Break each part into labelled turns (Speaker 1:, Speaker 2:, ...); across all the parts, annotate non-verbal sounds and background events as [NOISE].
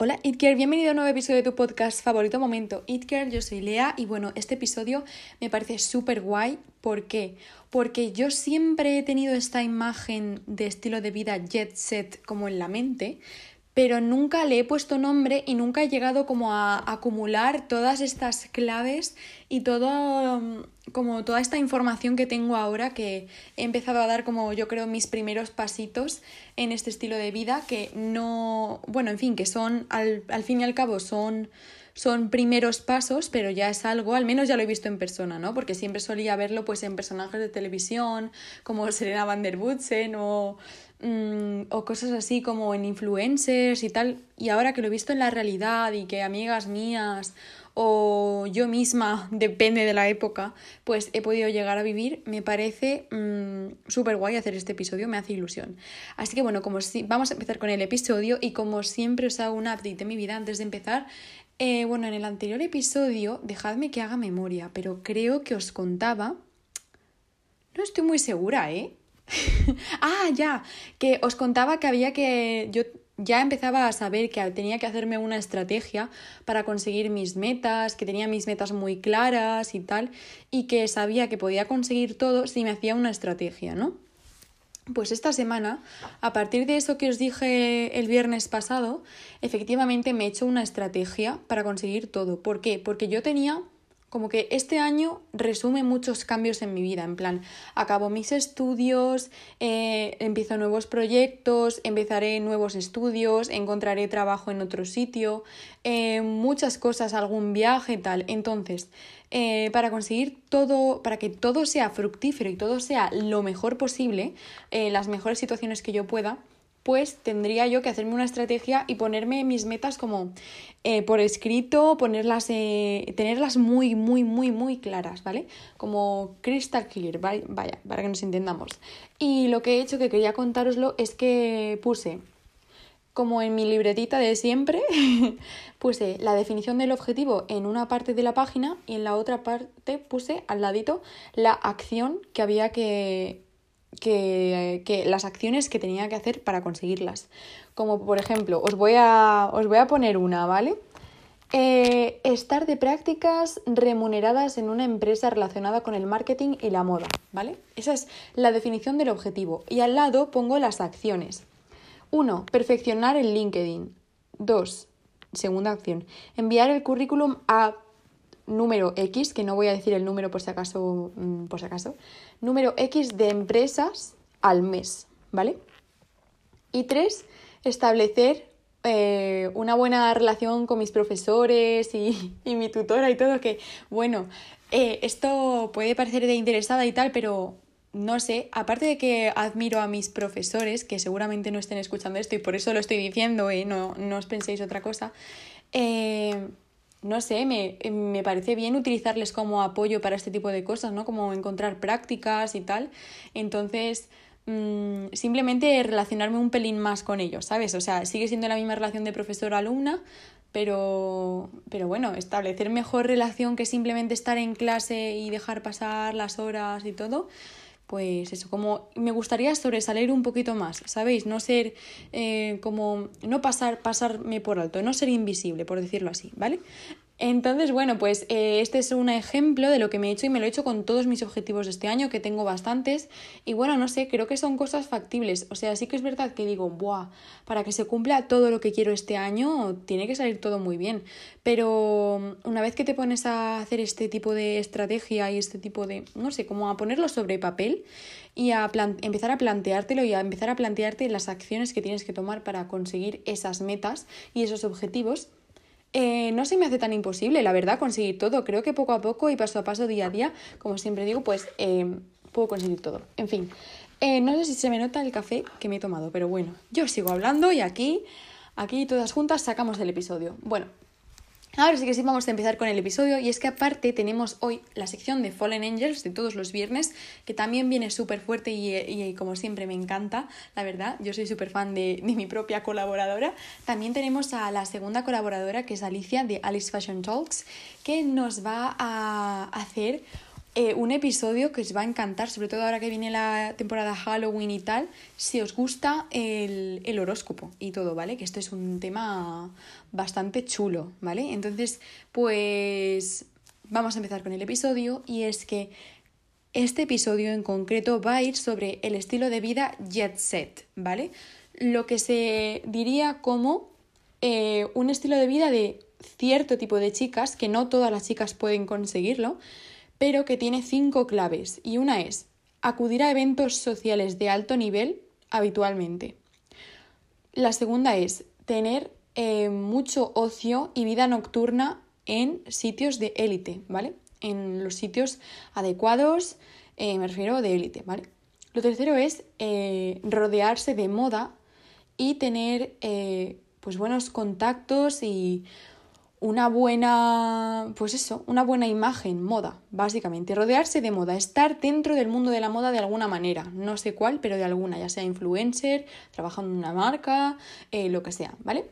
Speaker 1: Hola Itker, bienvenido a un nuevo episodio de tu podcast favorito momento. Itker, yo soy Lea y bueno, este episodio me parece súper guay. ¿Por qué? Porque yo siempre he tenido esta imagen de estilo de vida jet set como en la mente, pero nunca le he puesto nombre y nunca he llegado como a acumular todas estas claves y todo mm, como toda esta información que tengo ahora que he empezado a dar como yo creo mis primeros pasitos en este estilo de vida que no bueno en fin que son al, al fin y al cabo son son primeros pasos, pero ya es algo, al menos ya lo he visto en persona, ¿no? Porque siempre solía verlo pues en personajes de televisión, como Serena van der Woodsen o Mm, o cosas así como en influencers y tal. Y ahora que lo he visto en la realidad y que amigas mías o yo misma, [LAUGHS] depende de la época, pues he podido llegar a vivir, me parece mm, súper guay hacer este episodio, me hace ilusión. Así que bueno, como si, vamos a empezar con el episodio y como siempre os hago un update de mi vida antes de empezar. Eh, bueno, en el anterior episodio, dejadme que haga memoria, pero creo que os contaba... No estoy muy segura, ¿eh? [LAUGHS] ah, ya, que os contaba que había que... Yo ya empezaba a saber que tenía que hacerme una estrategia para conseguir mis metas, que tenía mis metas muy claras y tal, y que sabía que podía conseguir todo si me hacía una estrategia, ¿no? Pues esta semana, a partir de eso que os dije el viernes pasado, efectivamente me he hecho una estrategia para conseguir todo. ¿Por qué? Porque yo tenía como que este año resume muchos cambios en mi vida, en plan, acabo mis estudios, eh, empiezo nuevos proyectos, empezaré nuevos estudios, encontraré trabajo en otro sitio, eh, muchas cosas, algún viaje, tal. Entonces, eh, para conseguir todo, para que todo sea fructífero y todo sea lo mejor posible, las mejores situaciones que yo pueda, pues tendría yo que hacerme una estrategia y ponerme mis metas como eh, por escrito, ponerlas, eh, tenerlas muy, muy, muy, muy claras, ¿vale? Como crystal clear, vaya, para que nos entendamos. Y lo que he hecho que quería contároslo es que puse como en mi libretita de siempre, [LAUGHS] puse la definición del objetivo en una parte de la página y en la otra parte puse al ladito la acción que había que, que, que, las acciones que tenía que hacer para conseguirlas. Como por ejemplo, os voy a, os voy a poner una, ¿vale? Eh, estar de prácticas remuneradas en una empresa relacionada con el marketing y la moda, ¿vale? Esa es la definición del objetivo. Y al lado pongo las acciones. 1. Perfeccionar el LinkedIn. 2. Segunda acción. Enviar el currículum a número X, que no voy a decir el número por si acaso, mm, por si acaso, número X de empresas al mes, ¿vale? Y tres, establecer eh, una buena relación con mis profesores y, mi tutora y todo, que bueno, eh, esto puede parecer de interesada y tal, pero no sé, aparte de que admiro a mis profesores, que seguramente no estén escuchando esto y por eso lo estoy diciendo, ¿eh? no, no os penséis otra cosa, eh, no sé, me, me, parece bien utilizarles como apoyo para este tipo de cosas, ¿no? Como encontrar prácticas y tal. Entonces, mmm, simplemente relacionarme un pelín más con ellos, ¿sabes? O sea, sigue siendo la misma relación de profesor-alumna, pero, pero bueno, establecer mejor relación que simplemente estar en clase y dejar pasar las horas y todo, pues eso, como me gustaría sobresalir un poquito más, ¿sabéis? No ser eh, como, no pasar, pasarme por alto, no ser invisible, por decirlo así, ¿vale? Entonces, bueno, pues eh, este es un ejemplo de lo que me he hecho y me lo he hecho con todos mis objetivos de este año, que tengo bastantes. Y bueno, no sé, creo que son cosas factibles. O sea, sí que es verdad que digo, ¡buah! Para que se cumpla todo lo que quiero este año, tiene que salir todo muy bien. Pero una vez que te pones a hacer este tipo de estrategia y este tipo de, no sé, como a ponerlo sobre papel y a empezar a planteártelo y a empezar a plantearte las acciones que tienes que tomar para conseguir esas metas y esos objetivos eh, no se me hace tan imposible, la verdad, conseguir todo. Creo que poco a poco y paso a paso, día a día, como siempre digo, pues eh, puedo conseguir todo. En fin, eh, no sé si se me nota el café que me he tomado, pero bueno, yo sigo hablando y aquí, aquí todas juntas sacamos el episodio. Bueno, Ahora sí que sí vamos a empezar con el episodio y es que aparte tenemos hoy la sección de Fallen Angels de todos los viernes que también viene súper fuerte y, como siempre me encanta, la verdad, yo soy súper fan de, de, mi propia colaboradora. También tenemos a la segunda colaboradora que es Alicia de Alice Fashion Talks que nos va a hacer eh, un episodio que os va a encantar, sobre todo ahora que viene la temporada Halloween y tal, si os gusta el, el horóscopo y todo, ¿vale? Que esto es un tema bastante chulo, ¿vale? Entonces, pues vamos a empezar con el episodio y es que este episodio en concreto va a ir sobre el estilo de vida jet set, ¿vale? Lo que se diría como eh, un estilo de vida de cierto tipo de chicas, que no todas las chicas pueden conseguirlo, pero que tiene cinco claves. Y una es acudir a eventos sociales de alto nivel habitualmente. La segunda es tener eh, mucho ocio y vida nocturna en sitios de élite, ¿vale? En los sitios adecuados, eh, me refiero de élite, ¿vale? Lo tercero es rodearse de moda y tener pues buenos contactos y una buena, pues eso, una buena imagen, moda, básicamente, rodearse de moda, estar dentro del mundo de la moda de alguna manera, no sé cuál, pero de alguna, ya sea influencer, trabajando en una marca, eh, lo que sea, ¿vale?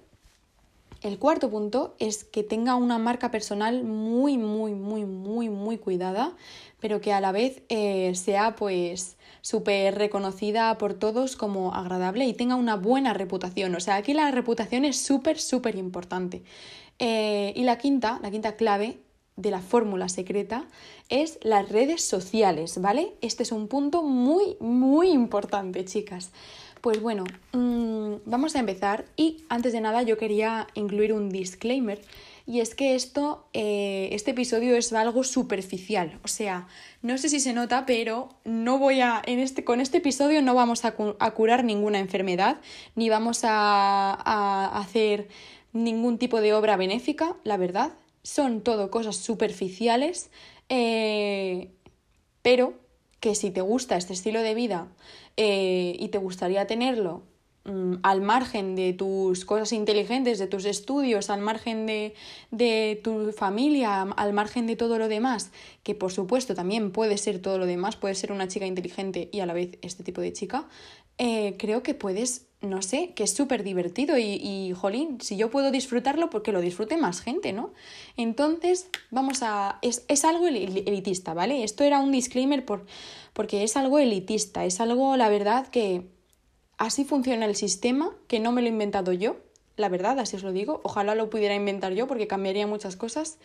Speaker 1: El cuarto punto es que tenga una marca personal muy, muy, muy, muy, muy cuidada, pero que a la vez eh, sea pues súper reconocida por todos como agradable y tenga una buena reputación. O sea, aquí la reputación es súper, súper importante. Eh, y la quinta, la quinta clave de la fórmula secreta es las redes sociales, ¿vale? Este es un punto muy, muy importante, chicas. Pues bueno, mm, vamos a empezar y antes de nada yo quería incluir un disclaimer y es que esto, eh, este episodio es algo superficial. O sea, no sé si se nota, pero no voy a. En este, con este episodio no vamos a, curar ninguna enfermedad, ni vamos a, hacer ningún tipo de obra benéfica, la verdad. Son todo cosas superficiales. Eh, pero que si te gusta este estilo de vida eh, y te gustaría tenerlo Mm, al margen de tus cosas inteligentes, de tus estudios, al margen de, de, tu familia, al margen de todo lo demás, que por supuesto también puede ser todo lo demás, puede ser una chica inteligente y a la vez este tipo de chica, eh, creo que puedes, no sé, que es súper divertido y, y, jolín, si yo puedo disfrutarlo, porque lo disfrute más gente, ¿no? Entonces, vamos a... Es, es algo elitista, ¿vale? Esto era un disclaimer por, porque es algo elitista, es algo, la verdad, que Así funciona el sistema, que no me lo he inventado yo, la verdad, así os lo digo. Ojalá lo pudiera inventar yo porque cambiaría muchas cosas.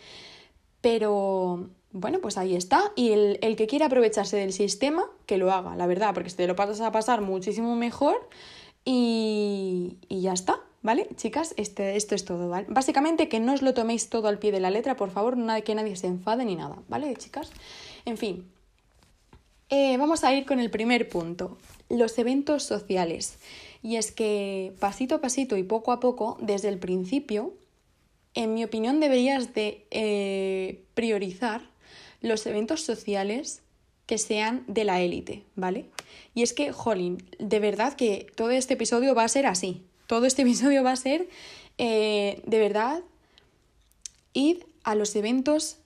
Speaker 1: Pero bueno, pues ahí está. Y el, que quiera aprovecharse del sistema, que lo haga, la verdad, porque te lo pasas a pasar muchísimo mejor y, y ya está. ¿Vale? Chicas, este, esto es todo, ¿vale? Básicamente que no os lo toméis todo al pie de la letra, por favor, nada, que nadie se enfade ni nada, ¿vale, chicas? En fin, eh, vamos a ir con el primer punto, los eventos sociales. Y es que pasito a pasito y poco a poco, desde el principio, en mi opinión deberías de eh, priorizar los eventos sociales que sean de la élite, ¿vale? Y es que, jolín, de verdad que todo este episodio va a ser así. Todo este [LAUGHS] episodio va a ser, eh, de verdad, id a los eventos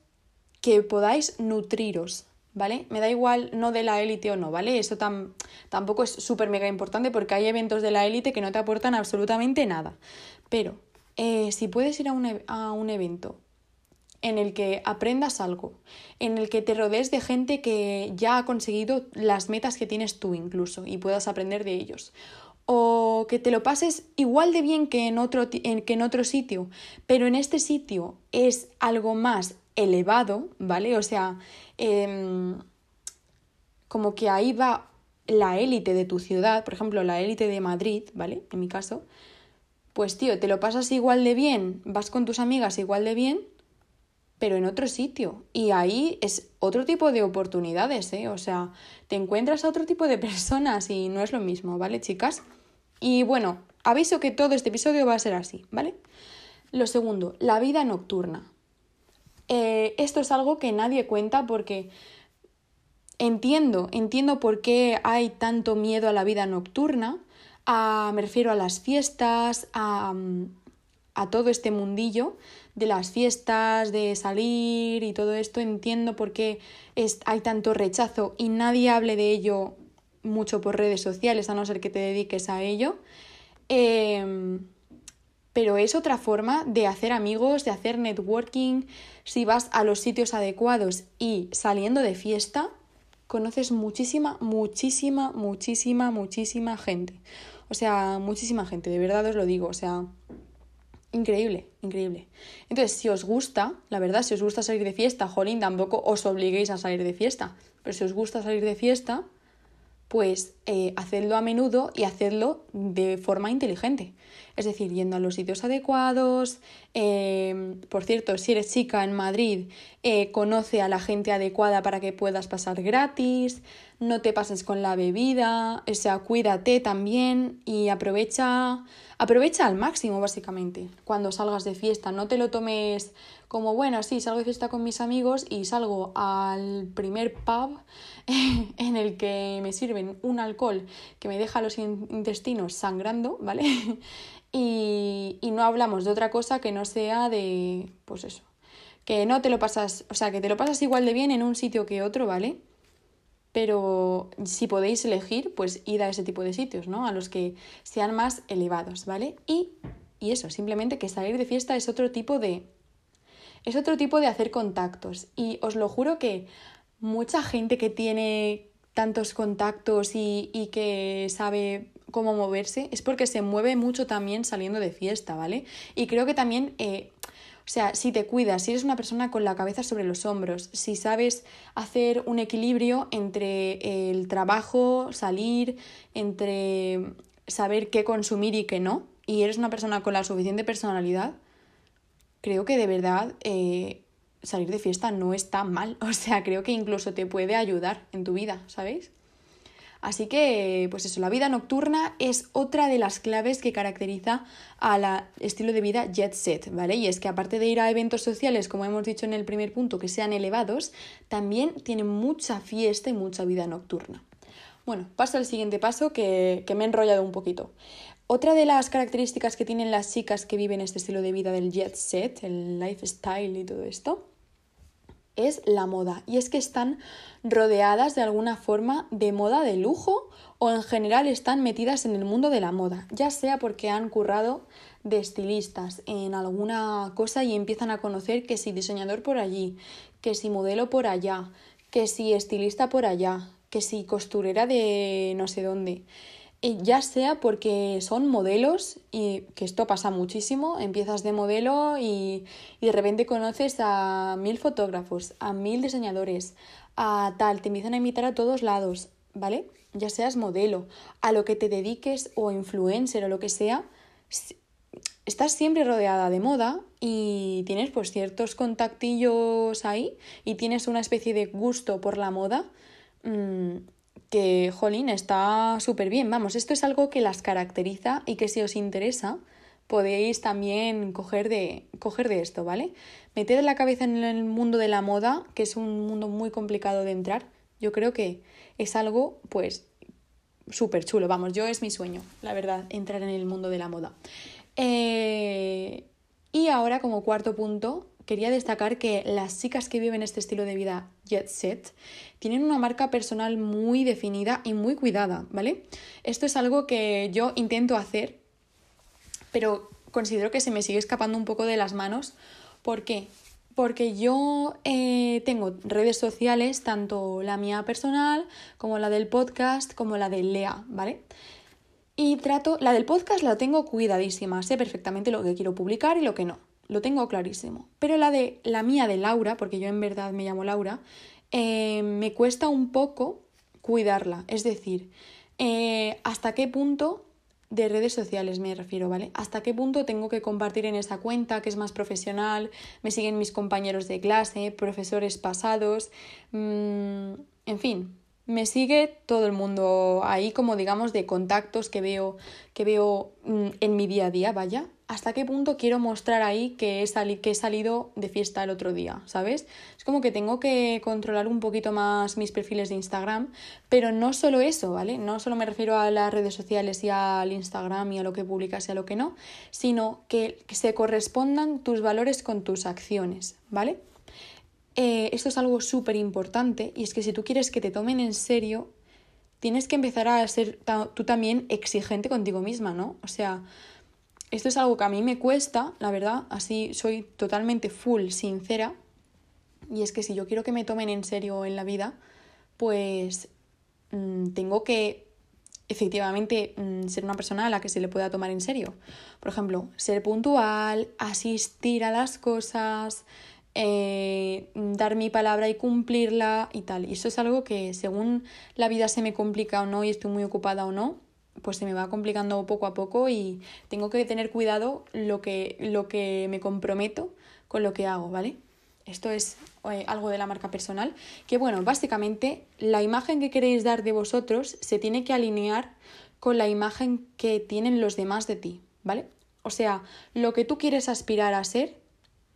Speaker 1: que podáis nutriros, ¿vale? Me da igual no de la élite o no, ¿vale? Eso tampoco es súper mega importante porque hay eventos de la élite que no te aportan absolutamente nada. Pero eh, si puedes ir a un, e, a un evento en el que aprendas algo, en el que te rodees de gente que ya ha conseguido las metas que tienes tú incluso y puedas aprender de ellos. O que te lo pases igual de bien que en otro, que en otro sitio, pero en este sitio es algo más elevado, ¿vale? O sea, em, como que ahí va la élite de tu ciudad, por ejemplo, la élite de Madrid, ¿vale? En mi caso, pues tío, te lo pasas igual de bien, vas con tus amigas igual de bien, pero en otro sitio. Y ahí es otro tipo de oportunidades, ¿eh? O sea, te encuentras a otro tipo de [LAUGHS] personas y no es lo mismo, ¿vale, chicas? Y bueno, aviso que todo este episodio va a ser así, ¿vale? Lo segundo, la vida nocturna. Eh, esto es algo que nadie cuenta porque entiendo, entiendo por qué hay tanto miedo a la vida nocturna, me refiero a las fiestas, a, a todo este mundillo de las fiestas, de salir y todo esto, entiendo por qué es, hay tanto rechazo y nadie hable de ello mucho por redes sociales, a no ser que te dediques a ello. Em, pero es otra forma de hacer amigos, de hacer networking. Si vas a los sitios adecuados y saliendo de fiesta, conoces muchísima, muchísima, muchísima, muchísima gente. O sea, muchísima gente, de verdad os lo digo. O sea, increíble, increíble. Entonces, si os gusta, la verdad, si os gusta salir de fiesta, jolín, tampoco os obliguéis a salir de fiesta. Pero si os gusta salir de fiesta, pues eh, hacedlo a menudo y hacedlo de forma inteligente. Es decir, yendo a los sitios adecuados. Em, por cierto, si eres chica en Madrid, eh, conoce a la gente adecuada para que puedas pasar gratis. No te pases con la bebida. O sea, cuídate también y aprovecha, aprovecha al máximo, básicamente, cuando salgas de fiesta. No te lo tomes como, bueno, sí, salgo de fiesta con mis amigos y salgo al primer pub [LAUGHS] en el que me sirven un alcohol que me deja los intestinos sangrando, ¿vale? [LAUGHS] y, y no hablamos de otra cosa que no sea de, pues eso, que no te lo pasas, o sea, que te lo pasas igual de bien en un sitio que otro, ¿vale? Pero si podéis elegir, pues id a ese tipo de sitios, ¿no? A los que sean más elevados, ¿vale? Y, y eso, simplemente que salir de fiesta es otro tipo de es otro tipo de hacer contactos. Y os lo juro que mucha gente que tiene tantos contactos y, y que sabe cómo moverse es porque se mueve mucho también saliendo de fiesta, ¿vale? Y creo que también... Eh, o sea, si te cuidas, si eres una persona con la cabeza sobre los hombros, si sabes hacer un equilibrio entre el trabajo, salir, entre saber qué consumir y qué no, y eres una persona con la suficiente personalidad, creo que de verdad eh, salir de fiesta no está mal. [LAUGHS] O sea, creo que incluso te puede ayudar en tu vida, ¿sabéis? Así que, pues eso, la vida nocturna es otra de las claves que caracteriza al estilo de vida jet set, ¿vale? Y es que aparte de ir a eventos sociales, como hemos dicho en el primer punto, que sean elevados, también tiene mucha fiesta y mucha vida nocturna. Bueno, paso al siguiente paso que, que me he enrollado un poquito. Otra de las características que tienen las chicas que viven este estilo de vida del jet set, el lifestyle y todo esto, es la moda. Y es que están rodeadas de alguna forma de moda de lujo o en general están metidas en el mundo de la moda, ya sea porque han currado de estilistas en alguna cosa y empiezan a conocer que si diseñador por allí, que si modelo por allá, que si estilista por allá, que si costurera de no sé dónde ya sea porque son modelos y que esto pasa muchísimo, empiezas de modelo y, y, de repente conoces a mil fotógrafos, a mil diseñadores, a tal, te empiezan a invitar a todos lados, ¿vale? Ya seas modelo, a lo que te dediques o influencer o lo que sea, estás siempre rodeada de moda y tienes pues ciertos contactillos ahí y tienes una especie de gusto por la moda. Mmm, que, jolín, está súper bien. Vamos, esto es algo que las caracteriza y que si os interesa podéis también coger de, coger de esto, ¿vale? Meter la cabeza en el mundo de la moda, que es un mundo muy complicado de entrar, yo creo que es algo, pues, súper chulo. Vamos, yo es mi sueño, la verdad, entrar en el mundo de la moda. Eh, y ahora, como cuarto punto, quería destacar que las chicas que viven este estilo de vida jet set tienen una marca personal muy definida y muy cuidada, ¿vale? Esto es algo que yo intento hacer, pero considero que se me sigue escapando un poco de las manos. ¿Por qué? Porque yo eh, tengo redes sociales, tanto la mía personal como la del podcast, como la de Lea, ¿vale? Y trato, la del podcast la tengo cuidadísima, sé perfectamente lo que quiero publicar y lo que no lo tengo clarísimo. Pero la de la mía de Laura, porque yo en verdad me llamo Laura, eh, me cuesta un poco cuidarla. Es decir, eh, hasta qué punto de redes sociales me refiero, ¿vale? Hasta qué punto tengo que compartir en esa cuenta que es más profesional, me siguen mis compañeros de clase, profesores pasados, mm, en fin, me sigue todo el mundo ahí como digamos de contactos que veo que veo mm, en mi día a día, vaya, hasta qué punto quiero mostrar ahí que he, que he salido de fiesta el otro día, ¿sabes? Es como que tengo que controlar un poquito más mis perfiles de Instagram, pero no solo eso, ¿vale? No solo me refiero a las redes sociales y al Instagram y a lo que publicas y a lo que no, sino que, se correspondan tus valores con tus acciones, ¿vale? Eh, esto es algo súper importante y es que si tú quieres que te tomen en serio, tienes que empezar a ser tú también exigente contigo misma, ¿no? O sea, esto es algo que a mí me cuesta, la verdad, así soy totalmente full sincera. Y es que si yo quiero que me tomen en serio en la vida, pues mm, tengo que efectivamente mm, ser una persona a la que se le pueda tomar en serio. Por ejemplo, ser puntual, asistir a las cosas, eh, dar mi palabra y cumplirla y tal. Y eso es algo que según la vida se me complica o no y estoy muy ocupada o no, pues se me va complicando poco a poco y tengo que tener cuidado lo que, lo que me comprometo con lo que hago, ¿vale? Esto es eh, algo de la marca personal, que bueno, básicamente la imagen que queréis dar de vosotros se tiene que alinear con la imagen que tienen los demás de ti, ¿vale? O sea, lo que tú quieres aspirar a ser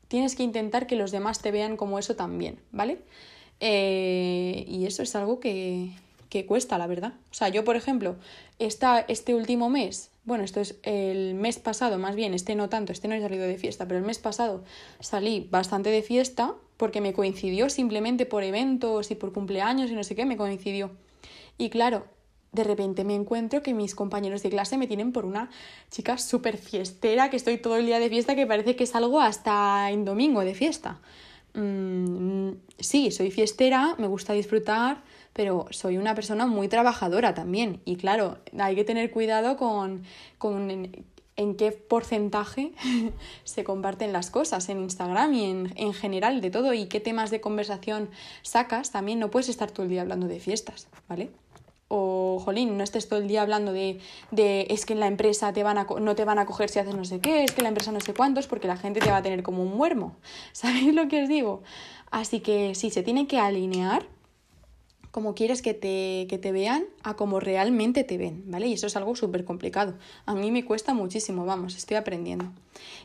Speaker 1: tienes que intentar que los demás te vean como eso también, ¿vale? Eh, y eso es algo que, que, cuesta, la verdad. O sea, yo, por ejemplo, esta, este último mes, bueno, esto es el mes pasado, más bien, este no tanto, este no he salido de fiesta, pero el mes pasado salí bastante de fiesta porque me coincidió simplemente por eventos y por cumpleaños y no sé qué, me coincidió. Y claro, de repente me encuentro que mis compañeros de clase me tienen por una chica súper fiestera, que estoy todo el día de fiesta, que parece que salgo hasta en domingo de fiesta. Mm, sí, soy fiestera, me gusta disfrutar, pero soy una persona muy trabajadora también. Y claro, hay que tener cuidado con, con en, qué porcentaje [LAUGHS] se comparten las cosas en Instagram y en, en general de todo y qué temas de conversación sacas. También no puedes estar todo el día hablando de fiestas, ¿vale? o jolín, no estés todo el día hablando de, de es que en la empresa te van a, no te van a coger si haces no sé qué, es que en la empresa no sé cuántos, porque la gente te va a tener como un muermo. [LAUGHS] ¿Sabéis lo que os digo? Así que sí, se tiene que alinear como quieres que te, que te vean a como realmente te ven, ¿vale? Y eso es algo súper complicado. A mí me cuesta muchísimo, vamos, estoy aprendiendo.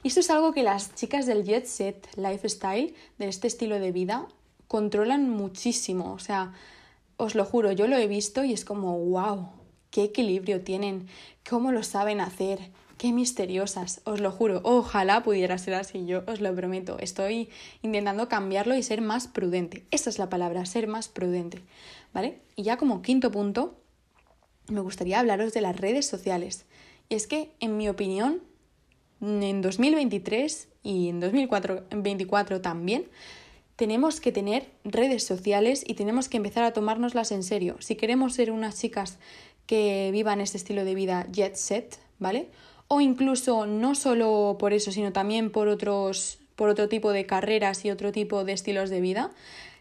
Speaker 1: Y esto es algo que las chicas del Jet Set Lifestyle, de este estilo de vida, controlan muchísimo. O sea, os lo juro, yo lo he visto y es como, wow, qué equilibrio tienen, cómo lo saben hacer, qué misteriosas, os lo juro, ojalá pudiera ser así, yo os lo prometo, estoy intentando cambiarlo y ser más prudente, esa es la palabra, ser más prudente, ¿vale? Y ya como quinto punto, me gustaría hablaros de las redes sociales. Y es que, en mi opinión, en 2023 y en 2024 también, tenemos que tener redes sociales y tenemos que empezar a tomárnoslas en serio. Si queremos ser unas chicas que vivan este estilo de vida jet set, ¿vale? O incluso no solo por eso, sino también por otros por otro tipo de carreras y otro tipo de estilos de vida,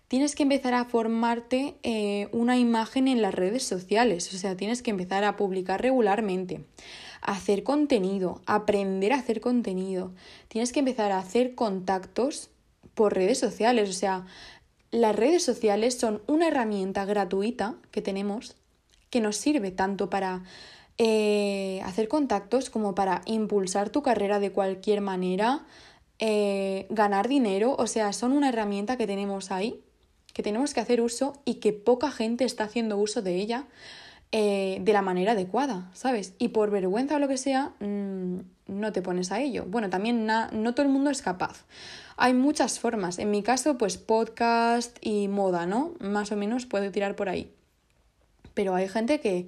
Speaker 1: tienes que empezar a formarte eh, una imagen en las redes sociales, o sea, tienes que empezar a publicar regularmente, hacer contenido, aprender a hacer contenido, tienes que empezar a hacer contactos por redes sociales. O sea, las redes sociales son una herramienta gratuita que tenemos que nos sirve tanto para eh, hacer contactos como para impulsar tu carrera de cualquier manera, eh, ganar dinero. O sea, son una herramienta que tenemos ahí, que tenemos que hacer uso y que poca gente está haciendo uso de ella eh, de la manera adecuada, ¿sabes? Y por vergüenza o lo que sea, mm, no te pones a ello. Bueno, también no todo el mundo es capaz. Hay muchas formas. En mi caso, pues podcast y moda, ¿no? Más o menos puedo tirar por ahí. Pero hay gente que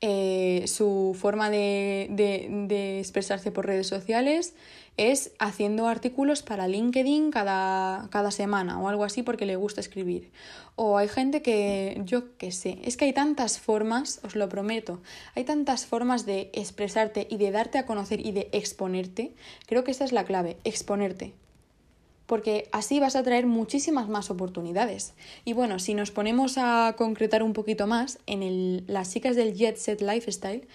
Speaker 1: eh, su forma de, de, expresarse por redes sociales es haciendo artículos para LinkedIn cada, cada semana o algo así porque le gusta escribir. O hay gente que, yo qué sé, es que hay tantas formas, os lo prometo, hay tantas formas de expresarte y de darte a conocer y de exponerte. Creo que esta es la clave, exponerte porque así vas a traer muchísimas más oportunidades. Y bueno, si nos ponemos a concretar un poquito más en el, las chicas del Jet Set Lifestyle,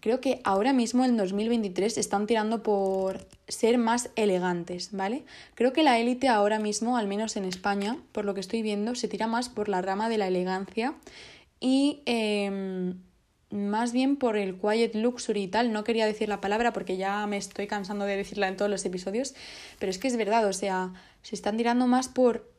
Speaker 1: creo que ahora mismo en 2023 están tirando por ser más elegantes, ¿vale? Creo que la élite ahora mismo, al menos en España, por lo que estoy viendo, se tira más por la rama de la elegancia y... Em, más bien por el quiet luxury y tal. No quería decir la palabra porque ya me estoy cansando de decirla en todos los episodios, pero es que es verdad, o sea, se están tirando más por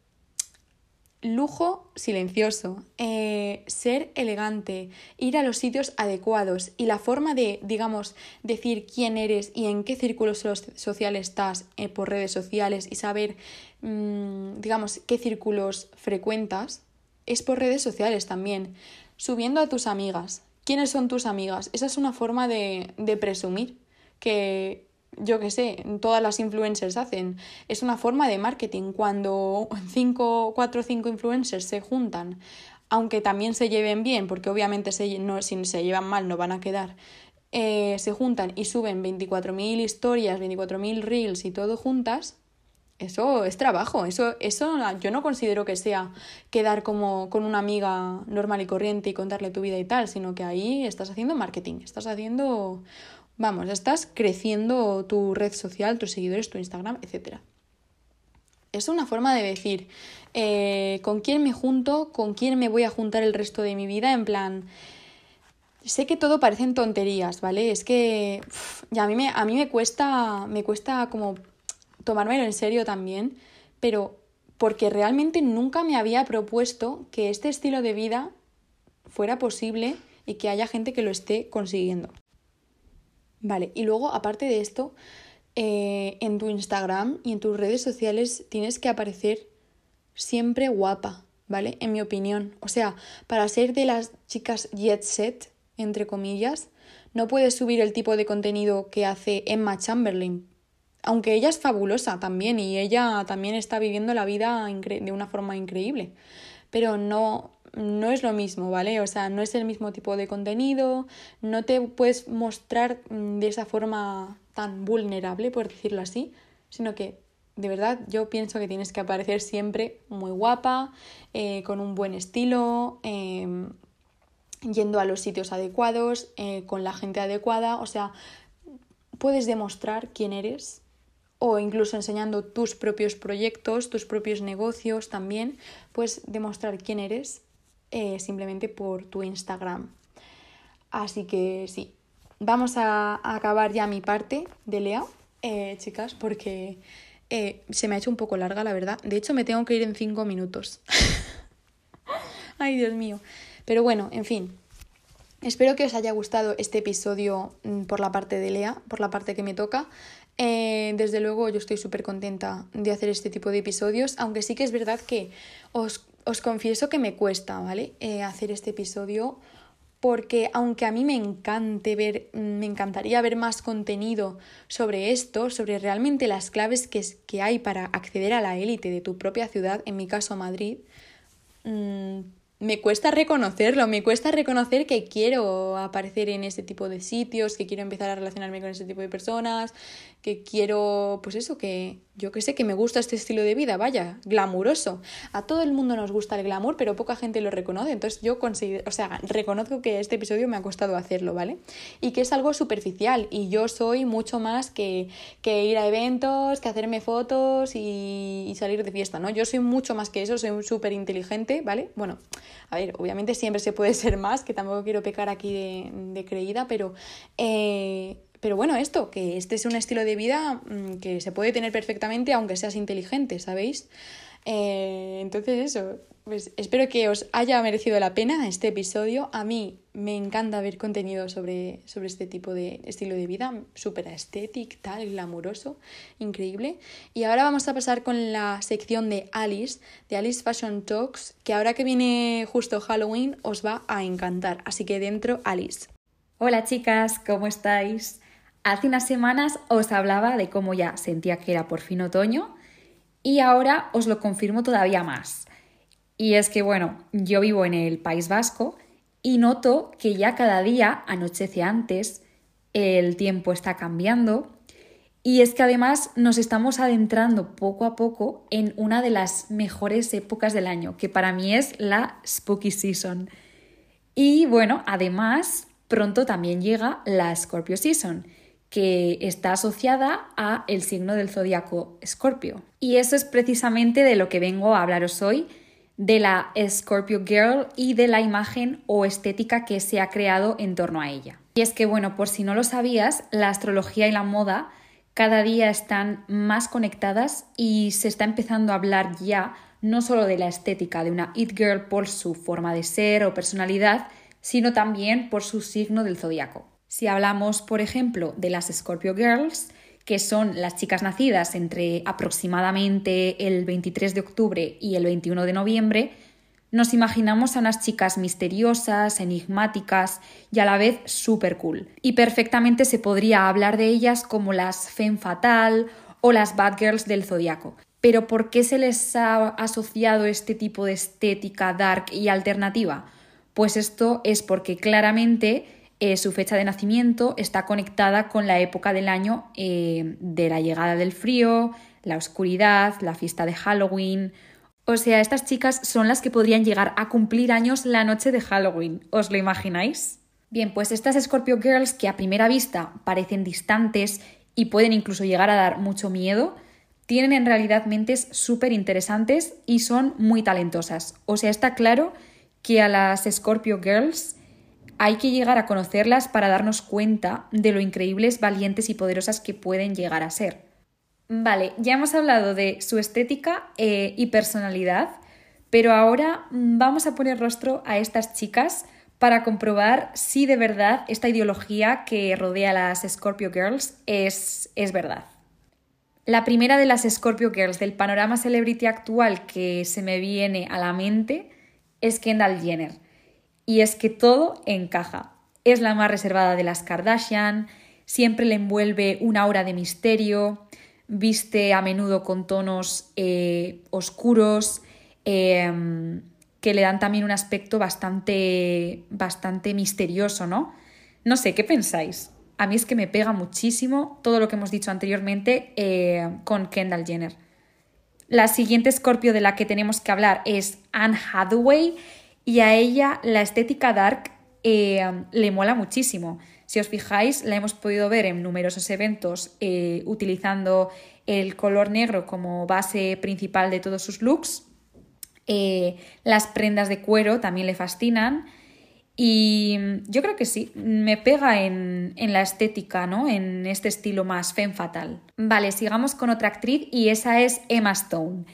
Speaker 1: lujo silencioso, eh, ser elegante, ir a los sitios adecuados y la forma de, digamos, decir quién eres y en qué círculos sociales estás eh, por redes sociales y saber, mm, digamos, qué círculos frecuentas, es por redes sociales también, subiendo a tus amigas, ¿Quiénes son tus amigas? Esa es una forma de, de presumir que yo qué sé, todas las influencers hacen. Es una forma de marketing. Cuando cinco, cuatro o cinco influencers se juntan, aunque también se lleven bien, porque obviamente se, no, si se llevan mal no van a quedar, eh, se juntan y suben 24.000 historias, 24.000 reels y todo juntas, eso es trabajo, eso, eso yo no considero que sea quedar como con una amiga normal y corriente y contarle tu vida y tal, sino que ahí estás haciendo marketing, estás haciendo, vamos, estás creciendo tu red social, tus seguidores, tu Instagram, etc. Es una forma de decir eh, con quién me junto, con quién me voy a juntar el resto de mi vida, en plan, sé que todo parecen tonterías, ¿vale? Es que a mí me, a mí me cuesta, me cuesta como tomármelo en serio también, pero porque realmente nunca me había propuesto que este estilo de vida fuera posible y que haya gente que lo esté consiguiendo. Vale, y luego, aparte de esto, eh, en tu Instagram y en tus redes sociales tienes que aparecer siempre guapa, ¿vale? En mi opinión. O sea, para ser de las chicas jet set, entre comillas, no puedes subir el tipo de contenido que hace Emma Chamberlain, aunque ella es fabulosa también y ella también está viviendo la vida de una forma increíble, pero no, no es lo mismo, ¿vale? O sea, no es el mismo tipo de contenido, no te puedes mostrar mm, de esa forma tan vulnerable, por decirlo así, sino que de verdad yo pienso que tienes que aparecer siempre muy guapa, eh, con un buen estilo, em, yendo a los sitios adecuados, eh, con la gente adecuada, o sea, puedes demostrar quién eres o incluso enseñando tus propios proyectos, tus propios negocios también, puedes demostrar quién eres eh, simplemente por tu Instagram. Así que sí, vamos a, acabar ya mi parte de Lea, eh, chicas, porque eh, se me ha hecho un poco larga, la verdad. De hecho, me tengo que ir en cinco minutos. [LAUGHS] Ay, Dios mío. Pero bueno, en fin. Espero que os haya gustado este episodio mm, por la parte de Lea, por la parte que me toca. Eh, desde luego yo estoy súper contenta de hacer este tipo de episodios, aunque sí que es verdad que os, os confieso que me cuesta, ¿vale? Eh, hacer este episodio porque aunque a mí me encante ver, me encantaría ver más contenido sobre esto, sobre realmente las claves que, que hay para acceder a la élite de tu propia ciudad, en mi caso Madrid, mmm, me cuesta reconocerlo, me cuesta reconocer que quiero aparecer en ese tipo de sitios, que quiero empezar a relacionarme con ese tipo de personas, que quiero, pues eso, que yo que sé, que me gusta este estilo de vida, vaya, glamuroso. A todo el mundo nos gusta el glamour, pero poca gente lo reconoce, entonces yo considero, o sea, reconozco que este episodio me ha costado hacerlo, ¿vale? Y que es algo superficial y yo soy mucho más que, que ir a eventos, que hacerme fotos y, y salir de fiesta, ¿no? Yo soy mucho más que eso, soy súper inteligente, ¿vale? Bueno, a ver, obviamente siempre se puede ser más, que tampoco quiero pecar aquí de, creída, pero, eh, pero bueno, esto, que este es un estilo de vida mm, que se puede tener perfectamente aunque seas inteligente, ¿sabéis? Eh, entonces eso, pues espero que os haya merecido la pena este episodio. A mí me encanta ver contenido sobre, sobre este tipo de estilo de vida, súper estético, tal, glamuroso, increíble. Y ahora vamos a pasar con la sección de Alice, de Alice Fashion Talks, que ahora que viene justo Halloween os va a encantar. Así que dentro, Alice.
Speaker 2: Hola chicas, ¿cómo estáis? Hace unas semanas os hablaba de cómo ya sentía que era por fin otoño y ahora os lo confirmo todavía más. Y es que, bueno, yo vivo en el País Vasco y noto que ya cada día anochece antes, el tiempo está cambiando y es que además nos estamos adentrando poco a poco en una de las mejores épocas del año, que para mí es la Spooky Season. Y bueno, además pronto también llega la Scorpio Season, que está asociada a el signo del zodiaco Scorpio. Y eso es precisamente de lo que vengo a hablaros hoy de la Scorpio Girl y de la imagen o estética que se ha creado en torno a ella. Y es que, bueno, por si no lo sabías, la astrología y la moda cada día están más conectadas y se está empezando a hablar ya no solo de la estética de una It Girl por su forma de ser o personalidad, sino también por su signo del zodiaco. Si hablamos, por ejemplo, de las Scorpio Girls, que son las chicas nacidas entre aproximadamente el 23 de octubre y el 21 de noviembre, Nos imaginamos a unas chicas misteriosas, enigmáticas y a la vez súper cool. Y perfectamente se podría hablar de ellas como las femme fatal o las bad girls del zodiaco. Pero ¿por qué se les ha asociado este tipo de estética dark y alternativa? Pues esto es porque claramente eh, su fecha de nacimiento está conectada con la época del año eh, de la llegada del frío, la oscuridad, la fiesta de Halloween. O sea, estas chicas son las que podrían llegar a cumplir años la noche de Halloween. ¿Os lo imagináis? Bien, pues estas Scorpio Girls que a primera vista parecen distantes y pueden incluso llegar a dar mucho miedo, tienen en realidad mentes súper interesantes y son muy talentosas. O sea, está claro que a las Scorpio Girls hay que llegar a conocerlas para darnos cuenta de lo increíbles, valientes y poderosas que pueden llegar a ser. Vale, ya hemos hablado de su estética eh, y personalidad, pero ahora vamos a poner rostro a estas chicas para comprobar si de verdad esta ideología que rodea a las Scorpio Girls es, es verdad. La primera de las Scorpio Girls del panorama celebrity actual que se me viene a la mente es Kendall Jenner. Y es que todo encaja. Es la más reservada de las Kardashian, siempre le envuelve una aura de misterio, viste a menudo con tonos eh, oscuros, em, que le dan también un aspecto bastante, bastante misterioso, ¿no? No sé, ¿qué pensáis? A mí es que me pega muchísimo todo lo que hemos dicho anteriormente eh, con Kendall Jenner. La siguiente Scorpio de la que tenemos que hablar es Anne Hathaway y a ella la estética dark eh, le mola muchísimo. Si os fijáis, la hemos podido ver en numerosos eventos eh, utilizando el color negro como base principal de todos sus looks. Eh, las prendas de cuero también le fascinan. Y yo creo que sí, me pega en, la estética, ¿no? En este estilo más femme fatal. Vale, sigamos con otra actriz y esa es Emma Stone.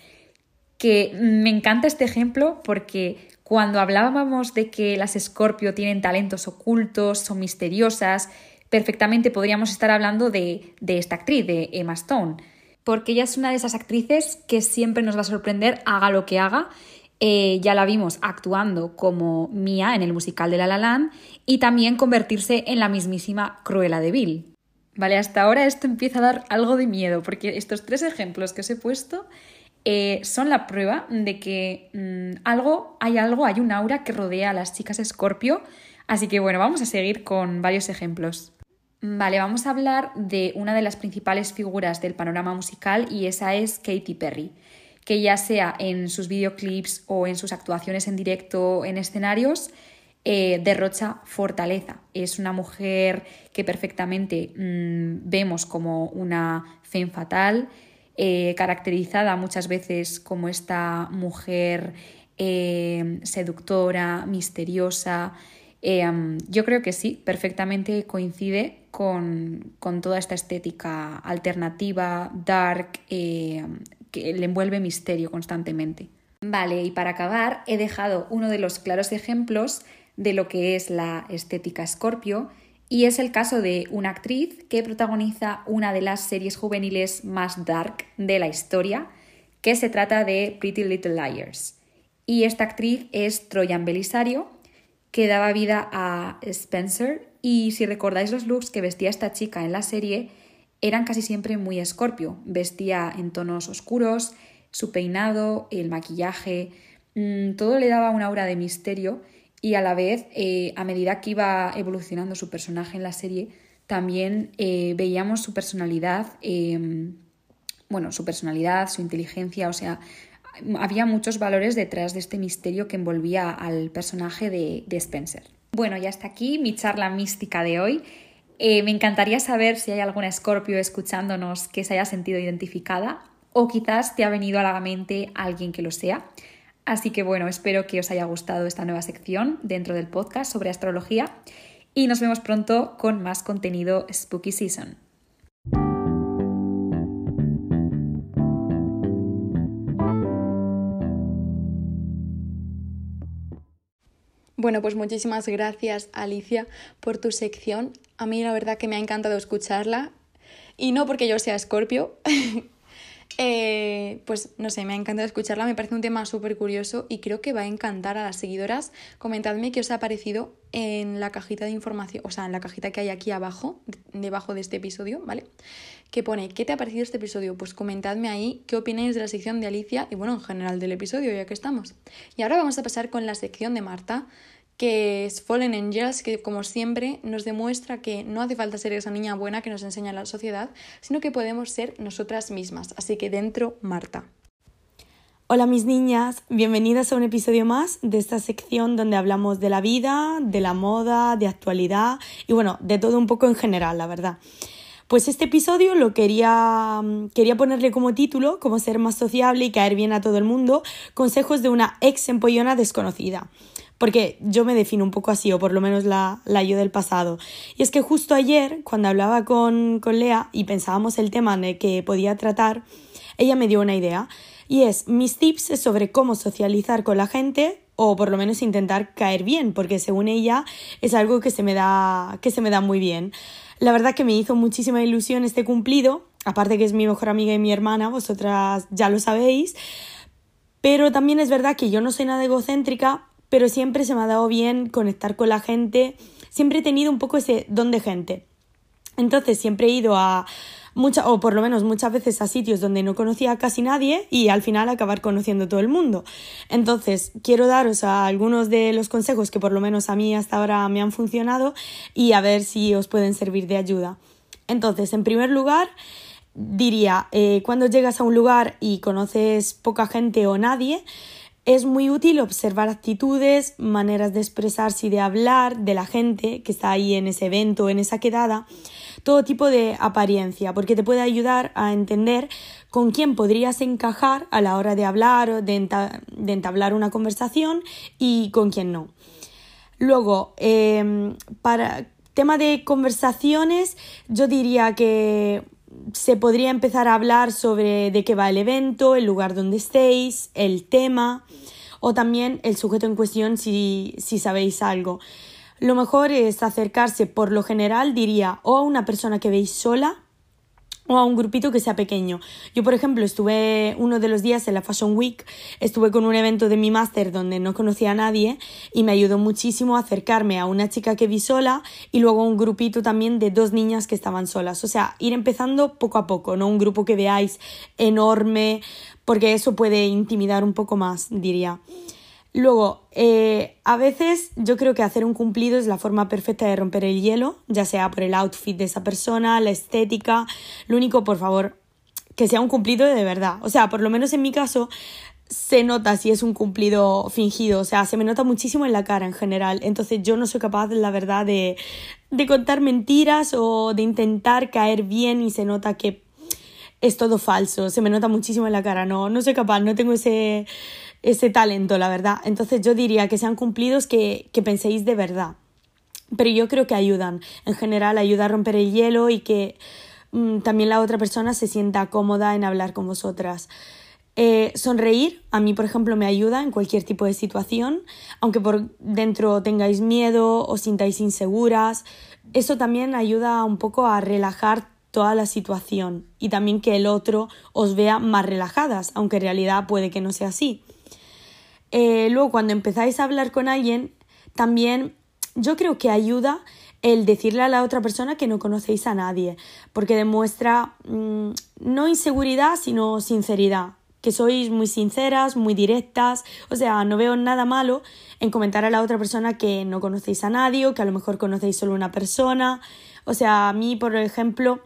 Speaker 2: Que me encanta este ejemplo porque cuando hablábamos de que las Scorpio tienen talentos ocultos, son misteriosas, perfectamente podríamos estar hablando de, de esta actriz, de Emma Stone. Porque ella es una de esas actrices que siempre nos va a sorprender, haga lo que haga eh, ya la vimos actuando como Mia en el musical de La La Land y también convertirse en la mismísima Cruella de Vil. Vale, hasta ahora esto empieza a dar algo de miedo porque estos tres ejemplos que os he puesto eh, son la prueba de que mm, algo, hay algo, hay un aura que rodea a las chicas Scorpio. Así que bueno, vamos a seguir con varios ejemplos. Vale, vamos a hablar de una de las principales figuras del panorama musical y esa es Katy Perry que ya sea en sus videoclips o en sus actuaciones en directo en escenarios, eh, derrocha fortaleza. Es una mujer que perfectamente mm, vemos como una femme fatal, eh, caracterizada muchas veces como esta mujer eh, seductora, misteriosa. yo creo que sí, perfectamente coincide con, con toda esta estética alternativa, dark, que le envuelve misterio constantemente. Vale, y para acabar he dejado uno de los claros ejemplos de lo que es la estética Scorpio y es el caso de una actriz que protagoniza una de las series juveniles más dark de la historia, que se trata de Pretty Little Liars. Y esta actriz es Troyan Belisario, que daba vida a Spencer y si recordáis los looks que vestía esta chica en la serie, eran casi siempre muy escorpio. Vestía en tonos oscuros, su peinado, el maquillaje, mm, todo le daba una aura de misterio y a la vez, eh, a medida que iba evolucionando su personaje en la serie, también eh, veíamos su personalidad, em, bueno, su personalidad, su inteligencia, o sea, había muchos valores detrás de este misterio que envolvía al personaje de, de Spencer. Bueno, y hasta aquí mi charla mística de hoy. Eh, me encantaría saber si hay alguna Scorpio escuchándonos que se haya sentido identificada o quizás te ha venido a la mente alguien que lo sea. Así que bueno, espero que os haya gustado esta nueva sección dentro del podcast sobre astrología y nos vemos pronto con más contenido Spooky Season.
Speaker 1: Bueno, pues muchísimas gracias Alicia por tu sección. A mí la verdad que me ha encantado escucharla y no porque yo sea escorpio. [LAUGHS] Eh, pues no sé, me ha encantado escucharla, me parece un tema súper curioso y creo que va a encantar a las seguidoras. Comentadme qué os ha parecido en la cajita de información, o sea, en la cajita que hay aquí abajo, debajo de este episodio, ¿vale? Que pone, ¿qué te ha parecido este episodio? Pues comentadme ahí qué opináis de la sección de Alicia y bueno, en general del episodio, ya que estamos. Y ahora vamos a pasar con la sección de Marta que es Fallen Angels, que como siempre nos demuestra que no hace falta ser esa niña buena que nos enseña la sociedad, sino que podemos ser nosotras mismas. Así que dentro, Marta.
Speaker 3: Hola mis niñas, bienvenidas a un episodio más de esta sección donde hablamos de la vida, de la moda, de actualidad y bueno, de todo un poco en general, la verdad. Pues este episodio lo quería, quería ponerle como título, como ser más sociable y caer bien a todo el mundo, consejos de una ex empollona desconocida porque yo me defino un poco así, o por lo menos la, la yo del pasado. Y es que justo ayer, cuando hablaba con, con Lea y pensábamos el tema de que podía tratar, ella me dio una idea. Y es mis tips sobre cómo socializar con la gente o por lo menos intentar caer bien, porque según ella es algo que se me da, que se me da muy bien. La verdad que me hizo muchísima ilusión este cumplido, aparte que es mi mejor amiga y mi hermana, vosotras ya lo sabéis, pero también es verdad que yo no soy nada egocéntrica pero siempre se me ha dado bien conectar con la gente, siempre he tenido un poco ese don de gente. Entonces siempre he ido a muchas, o por lo menos muchas veces a sitios donde no conocía a casi nadie y al final acabar conociendo todo el mundo. Entonces quiero daros algunos de los consejos que por lo menos a mí hasta ahora me han funcionado y a ver si os pueden servir de ayuda. Entonces, en primer lugar, diría, eh, cuando llegas a un lugar y conoces poca gente o nadie, es muy útil observar actitudes, maneras de expresarse y de hablar de la gente que está ahí en ese evento, en esa quedada, todo tipo de apariencia, porque te puede ayudar a entender con quién podrías encajar a la hora de hablar o de, entablar una conversación y con quién no. Luego, em, para tema de conversaciones, yo diría que se podría empezar a hablar sobre de qué va el evento, el lugar donde estéis, el tema o también el sujeto en cuestión si, si sabéis algo. Lo mejor es acercarse, por lo general, diría, o a una persona que veis sola o a un grupito que sea pequeño. Yo, por ejemplo, estuve uno de los días en la Fashion Week, estuve con un evento de mi máster donde no conocía a nadie y me ayudó muchísimo a acercarme a una chica que vi sola y luego a un grupito también de dos niñas que estaban solas. O sea, ir empezando poco a poco, no un grupo que veáis enorme, porque eso puede intimidar un poco más, diría. Luego, eh, a veces yo creo que hacer un cumplido es la forma perfecta de romper el hielo, ya sea por el outfit de esa persona, la estética. Lo único, por favor, que sea un cumplido de verdad. O sea, por lo menos en mi caso, se nota si es un cumplido fingido. O sea, se me nota muchísimo en la cara en general. Entonces yo no soy capaz, la verdad, de, de contar mentiras o de intentar caer bien y se nota que es todo falso. Se me nota muchísimo en la cara. No, no soy capaz, no tengo ese ese talento, la verdad. Entonces yo diría que sean cumplidos que, que penséis de verdad. Pero yo creo que ayudan. En general ayuda a romper el hielo y que mm, también la otra persona se sienta cómoda en hablar con vosotras. Eh, sonreír, a mí por ejemplo me ayuda en cualquier tipo de situación, aunque por dentro tengáis miedo o sintáis inseguras, eso también ayuda un poco a relajar toda la situación y también que el otro os vea más relajadas, aunque en realidad puede que no sea así. Eh, luego, cuando empezáis a hablar con alguien, también yo creo que ayuda el decirle a la otra persona que no conocéis a nadie, porque demuestra mm, no inseguridad, sino sinceridad, que sois muy sinceras, muy directas, o sea, no veo nada malo en comentar a la otra persona que no conocéis a nadie o que a lo mejor conocéis solo una persona, o sea, a mí, por ejemplo,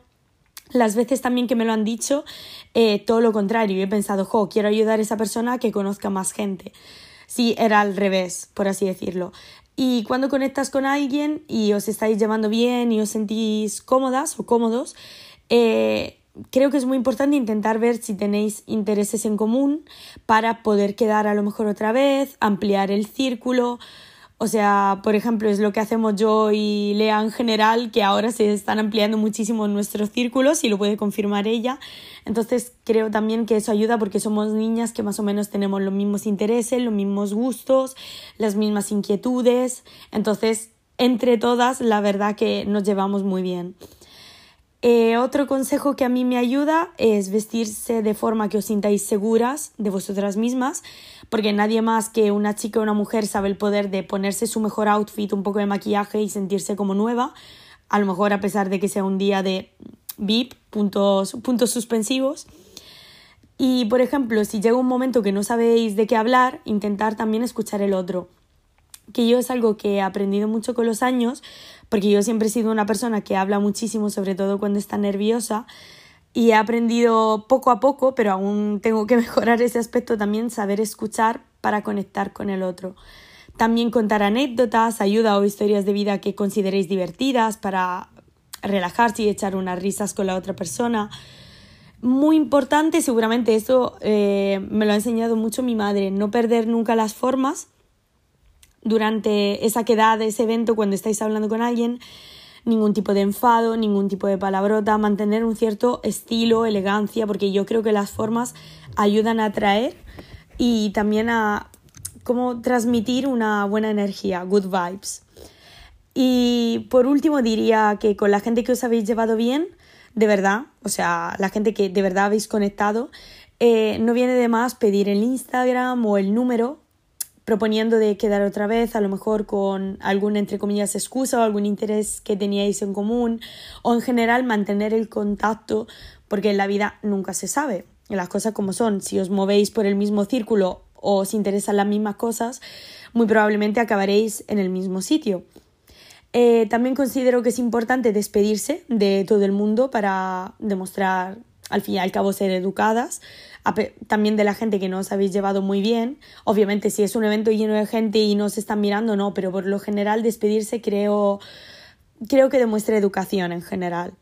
Speaker 3: las veces también que me lo han dicho, eh, todo lo contrario. He pensado, jo, quiero ayudar a esa persona a que conozca más gente. Sí, era al revés, por así decirlo. Y cuando conectas con alguien y os estáis llevando bien y os sentís cómodas o cómodos, eh, creo que es muy importante intentar ver si tenéis intereses en común para poder quedar a lo mejor otra vez, ampliar el círculo, o sea, por ejemplo, es lo que hacemos yo y Lea en general, que ahora se están ampliando muchísimo nuestros círculos y lo puede confirmar ella. Entonces creo también que eso ayuda porque somos niñas que más o menos tenemos los mismos intereses, los mismos gustos, las mismas inquietudes. Entonces, entre todas, la verdad que nos llevamos muy bien. Eh, otro consejo que a mí me ayuda es vestirse de forma que os sintáis seguras de vosotras mismas, porque nadie más que una chica o una mujer sabe el poder de ponerse su mejor outfit, un poco de maquillaje y sentirse como nueva, a lo mejor a pesar de que sea un día de VIP, puntos, puntos suspensivos. Y por ejemplo, si llega un momento que no sabéis de qué hablar, intentar también escuchar el otro. Que yo es algo que he aprendido mucho con los años, porque yo siempre he sido una persona que habla muchísimo, sobre todo cuando está nerviosa, y he aprendido poco a poco, pero aún tengo que [LAUGHS] mejorar ese aspecto también, saber escuchar para conectar con el otro. También contar anécdotas, ayuda o historias de vida que consideréis divertidas para relajarse y echar unas risas con la otra persona. Muy importante, seguramente eso eh, me lo ha enseñado mucho mi madre, no perder nunca las formas durante esa quedada, ese evento, cuando estáis hablando con alguien, ningún tipo de enfado, ningún tipo de palabrota, mantener un cierto estilo, elegancia, porque yo creo que las formas ayudan a atraer y también a como transmitir una buena energía, good vibes. Y por último diría que con la gente que os habéis llevado bien, de verdad, o sea, la gente que de verdad habéis conectado, eh, no viene de más pedir el Instagram o el número proponiendo de quedar otra vez, a lo mejor con algún, entre comillas, excusa o algún interés que teníais en común, o en general mantener el contacto, porque en la vida nunca se sabe, las cosas como son, si os movéis por el mismo círculo o os interesan las mismas cosas, muy probablemente acabaréis en el mismo sitio. Eh, también considero que es importante despedirse de todo el mundo para demostrar al fin y al cabo ser educadas, también de la gente que no os habéis llevado muy bien. Obviamente, si es un evento lleno de gente y no se están mirando, no, pero por lo general despedirse creo, creo que demuestra educación en general.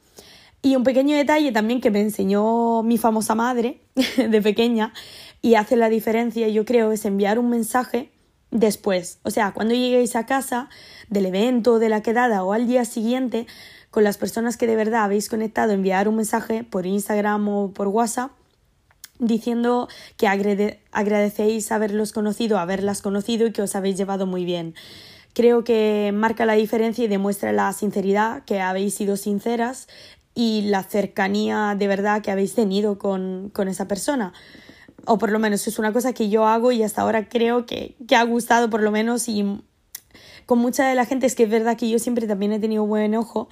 Speaker 3: Y un pequeño detalle también que me enseñó mi famosa madre [LAUGHS] de pequeña y hace la diferencia, yo creo, es enviar un mensaje después. O sea, cuando lleguéis a casa del evento, de la quedada o al día siguiente, con las personas que de verdad habéis conectado, enviar un mensaje por Instagram o por WhatsApp diciendo que agradecéis haberlos conocido, haberlas conocido y que os habéis llevado muy bien. Creo que marca la diferencia y demuestra la sinceridad, que habéis sido sinceras y la cercanía de verdad que habéis tenido con, con esa persona. O por lo menos es una cosa que yo hago y hasta ahora creo que, que ha gustado por lo menos y con mucha de la gente es que es verdad que yo siempre también he tenido buen ojo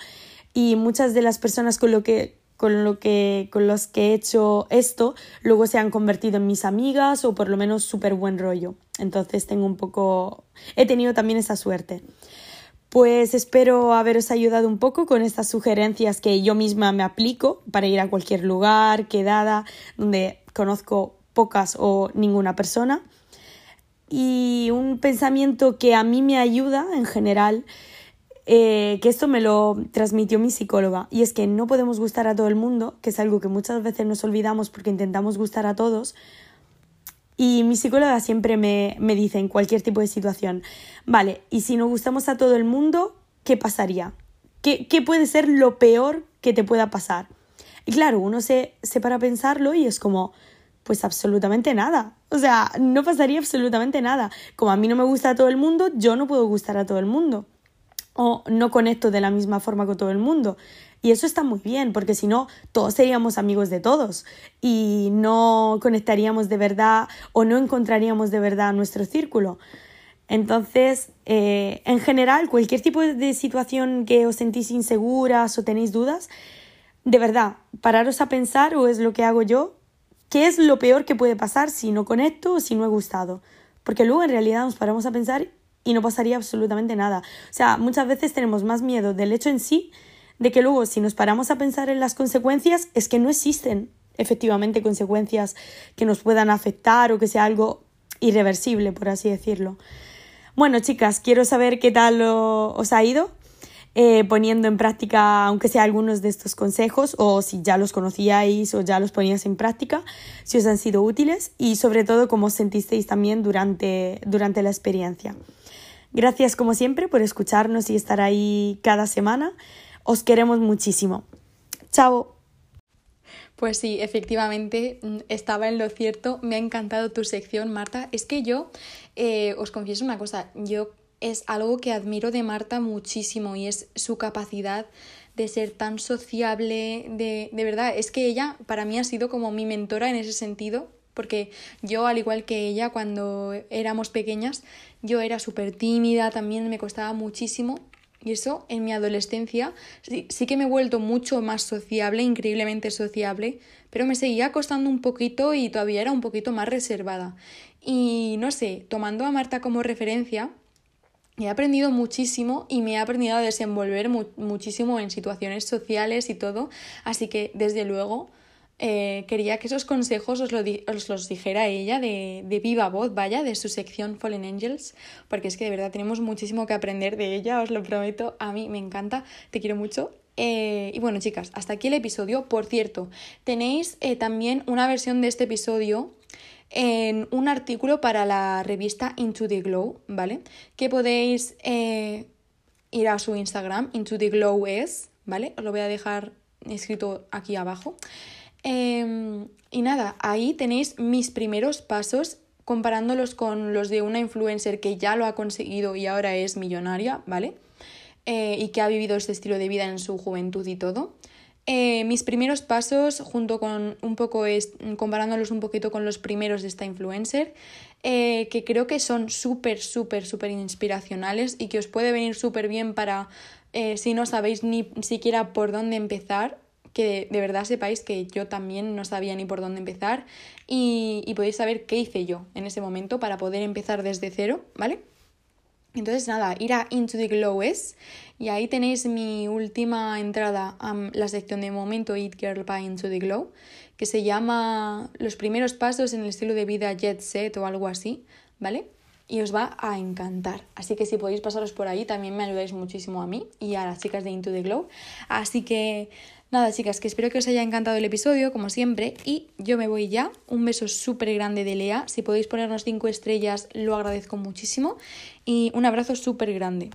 Speaker 3: y muchas de las personas con lo que con lo que con los que he hecho esto luego se han convertido en mis amigas o por lo menos súper buen rollo entonces tengo un poco he tenido también esa suerte pues espero haberos ayudado un poco con estas sugerencias que yo misma me aplico para ir a cualquier lugar, quedada, donde conozco pocas o ninguna persona. Y un pensamiento que a mí me ayuda en general eh, que esto me lo transmitió mi psicóloga, y es que no podemos gustar a todo el mundo, que es algo que muchas veces nos olvidamos porque intentamos gustar a todos. Y mi psicóloga siempre me, me dice en cualquier tipo de situación, vale, y si no gustamos a todo el mundo, ¿qué pasaría? ¿Qué, qué puede ser lo peor que te pueda pasar? Y claro, uno se, se para pensarlo y es como, pues absolutamente nada. O sea, no pasaría absolutamente nada. Como a mí no me gusta a todo el mundo, yo no puedo gustar a todo el mundo o no conecto de la misma forma con todo el mundo. Y eso está muy bien, porque si no, todos seríamos amigos de todos y no conectaríamos de verdad o no encontraríamos de verdad nuestro círculo. Entonces, eh, en general, cualquier tipo de situación que os sentís inseguras o tenéis dudas, de verdad, pararos a pensar, o es lo que hago yo, qué es lo peor que puede pasar si no conecto o si no he gustado. Porque luego en realidad nos paramos a pensar y no pasaría absolutamente nada. O sea, muchas veces tenemos más miedo del hecho en sí, de que luego si nos paramos a pensar en las consecuencias, es que no existen efectivamente consecuencias que nos puedan afectar o que sea algo irreversible, por así decirlo. Bueno, chicas, quiero saber qué tal os ha ido eh, poniendo en práctica, aunque sea algunos de estos consejos, o si ya los conocíais o ya los poníais en práctica, si os han sido útiles y sobre todo cómo os sentisteis también durante, durante la experiencia. Gracias como siempre por escucharnos y estar ahí cada semana. Os queremos muchísimo. Chao.
Speaker 1: Pues sí, efectivamente, mm, estaba en lo cierto. Me ha encantado tu sección, Marta. Es que yo eh, os confieso una cosa, yo es algo que admiro de Marta muchísimo y es su capacidad de ser tan sociable, de, de verdad, es que ella para mí ha sido como mi mentora en ese sentido, porque yo, al igual que ella, cuando éramos pequeñas, yo era súper tímida, también me costaba muchísimo. Y eso en mi adolescencia sí, que me he vuelto mucho más sociable, increíblemente sociable, pero me seguía costando un poquito y todavía era un poquito más reservada. Y no sé, tomando a Marta como referencia, he aprendido muchísimo y me he aprendido a desenvolver mu muchísimo en situaciones sociales y todo, así que desde luego eh, quería que esos consejos os, lo os los dijera ella de, de, viva voz, vaya, de su sección Fallen Angels, porque es que de verdad tenemos muchísimo que aprender de ella, os lo prometo, a mí me encanta, te quiero mucho. Eh, y bueno, chicas, hasta aquí el episodio. Por cierto, tenéis eh, también una versión de este episodio en un artículo para la revista Into the Glow, ¿vale? Que podéis ir a su Instagram, Into the Glow es, ¿vale? Os lo voy a dejar escrito aquí abajo. Eh, y nada, ahí tenéis mis primeros pasos comparándolos con los de una influencer que ya lo ha conseguido y ahora es millonaria, ¿vale? Eh, y que ha vivido este estilo de vida en su juventud y todo. Eh, mis primeros pasos, junto con un poco, es, comparándolos un poquito con los primeros de esta influencer, eh, que creo que son súper, súper, súper inspiracionales y que os puede venir súper bien para, si no sabéis ni siquiera por dónde empezar, que de verdad sepáis que yo también no sabía ni por dónde empezar y, y podéis saber qué hice yo en ese momento para poder empezar desde cero, ¿vale? Entonces nada, ir a Into the Glow es y ahí tenéis mi última entrada a la sección de momento Eat Girl by Into the Glow, que se llama Los primeros pasos en el estilo de vida Jet Set o algo así, ¿vale? Y os va a encantar. Así que si podéis pasaros por ahí, también me ayudáis muchísimo a mí y a las chicas de Into the Glow. Así que nada, chicas, que espero que os haya encantado el episodio, como siempre. Y yo me voy ya. Un beso súper grande de Lea. Si podéis ponernos 5 estrellas, lo agradezco muchísimo. Y un abrazo súper grande.